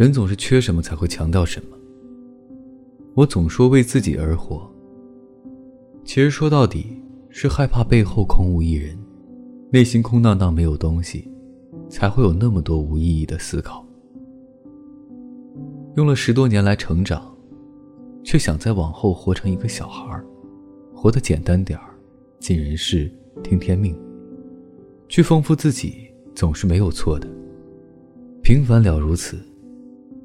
人总是缺什么才会强调什么。我总说为自己而活，其实说到底是害怕背后空无一人，内心空荡荡没有东西，才会有那么多无意义的思考。用了十多年来成长，却想再往后活成一个小孩儿，活得简单点儿，尽人事，听天命，去丰富自己，总是没有错的。平凡了如此，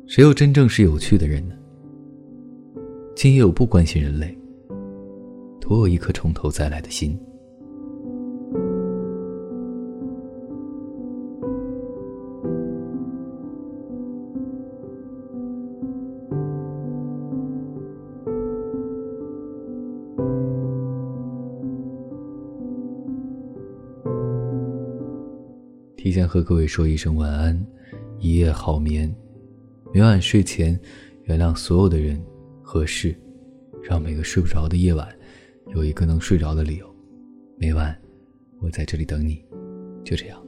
谁又真正是有趣的人呢？今夜我不关心人类，图我一颗从头再来的心。提前和各位说一声晚安，一夜好眠。每晚睡前，原谅所有的人和事，让每个睡不着的夜晚有一个能睡着的理由。每晚，我在这里等你。就这样。